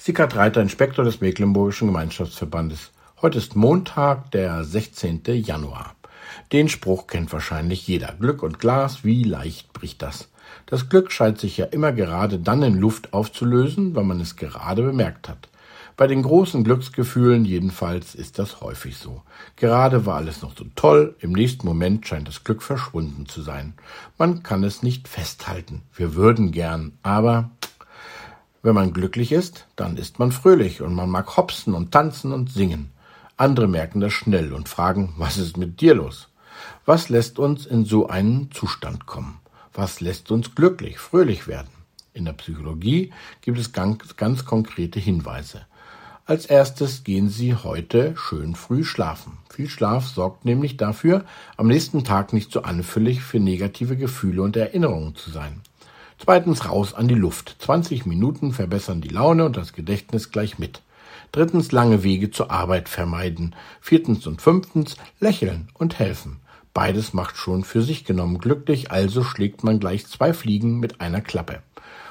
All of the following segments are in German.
Sickert Reiter, Inspektor des Mecklenburgischen Gemeinschaftsverbandes. Heute ist Montag, der 16. Januar. Den Spruch kennt wahrscheinlich jeder. Glück und Glas, wie leicht bricht das? Das Glück scheint sich ja immer gerade dann in Luft aufzulösen, wenn man es gerade bemerkt hat. Bei den großen Glücksgefühlen jedenfalls ist das häufig so. Gerade war alles noch so toll, im nächsten Moment scheint das Glück verschwunden zu sein. Man kann es nicht festhalten. Wir würden gern, aber wenn man glücklich ist, dann ist man fröhlich und man mag hopsen und tanzen und singen. Andere merken das schnell und fragen, was ist mit dir los? Was lässt uns in so einen Zustand kommen? Was lässt uns glücklich, fröhlich werden? In der Psychologie gibt es ganz, ganz konkrete Hinweise. Als erstes gehen Sie heute schön früh schlafen. Viel Schlaf sorgt nämlich dafür, am nächsten Tag nicht so anfällig für negative Gefühle und Erinnerungen zu sein. Zweitens raus an die Luft. 20 Minuten verbessern die Laune und das Gedächtnis gleich mit. Drittens lange Wege zur Arbeit vermeiden. Viertens und fünftens lächeln und helfen. Beides macht schon für sich genommen glücklich, also schlägt man gleich zwei Fliegen mit einer Klappe.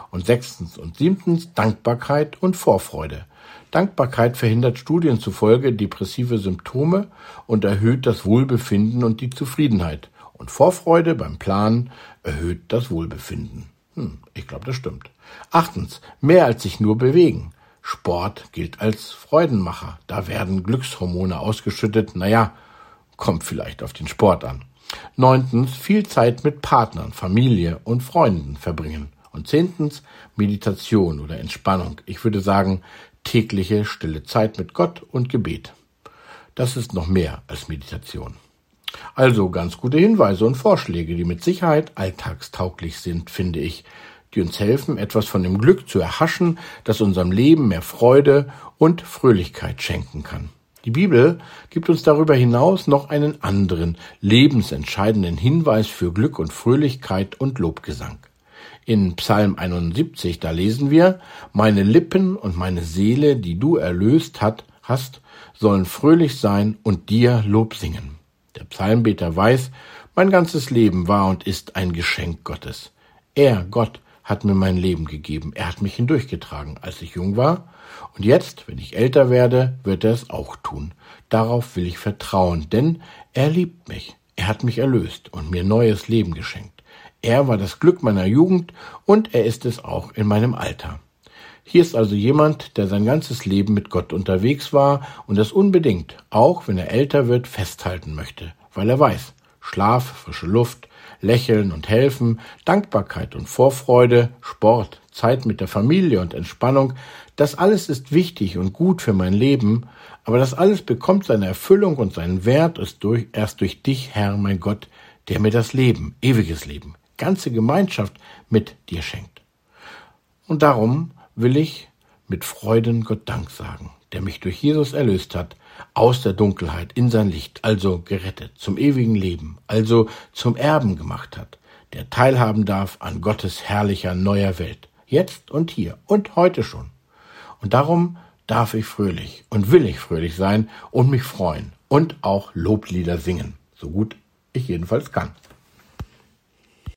Und sechstens und siebtens Dankbarkeit und Vorfreude. Dankbarkeit verhindert Studien zufolge depressive Symptome und erhöht das Wohlbefinden und die Zufriedenheit. Und Vorfreude beim Planen erhöht das Wohlbefinden. Hm, ich glaube, das stimmt. Achtens, mehr als sich nur bewegen. Sport gilt als Freudenmacher. Da werden Glückshormone ausgeschüttet. Naja, kommt vielleicht auf den Sport an. Neuntens, viel Zeit mit Partnern, Familie und Freunden verbringen. Und zehntens, Meditation oder Entspannung. Ich würde sagen, tägliche stille Zeit mit Gott und Gebet. Das ist noch mehr als Meditation. Also ganz gute Hinweise und Vorschläge, die mit Sicherheit alltagstauglich sind, finde ich, die uns helfen, etwas von dem Glück zu erhaschen, das unserem Leben mehr Freude und Fröhlichkeit schenken kann. Die Bibel gibt uns darüber hinaus noch einen anderen, lebensentscheidenden Hinweis für Glück und Fröhlichkeit und Lobgesang. In Psalm 71, da lesen wir, meine Lippen und meine Seele, die du erlöst hat, hast, sollen fröhlich sein und dir Lob singen. Der Psalmbeter weiß, mein ganzes Leben war und ist ein Geschenk Gottes. Er, Gott, hat mir mein Leben gegeben. Er hat mich hindurchgetragen, als ich jung war. Und jetzt, wenn ich älter werde, wird er es auch tun. Darauf will ich vertrauen, denn er liebt mich. Er hat mich erlöst und mir neues Leben geschenkt. Er war das Glück meiner Jugend und er ist es auch in meinem Alter. Hier ist also jemand, der sein ganzes Leben mit Gott unterwegs war und das unbedingt, auch wenn er älter wird, festhalten möchte, weil er weiß, Schlaf, frische Luft, Lächeln und Helfen, Dankbarkeit und Vorfreude, Sport, Zeit mit der Familie und Entspannung, das alles ist wichtig und gut für mein Leben, aber das alles bekommt seine Erfüllung und seinen Wert durch, erst durch dich, Herr, mein Gott, der mir das Leben, ewiges Leben, ganze Gemeinschaft mit dir schenkt. Und darum will ich mit Freuden Gott Dank sagen, der mich durch Jesus erlöst hat, aus der Dunkelheit in sein Licht, also gerettet, zum ewigen Leben, also zum Erben gemacht hat, der teilhaben darf an Gottes herrlicher neuer Welt, jetzt und hier und heute schon. Und darum darf ich fröhlich und will ich fröhlich sein und mich freuen und auch Loblieder singen, so gut ich jedenfalls kann.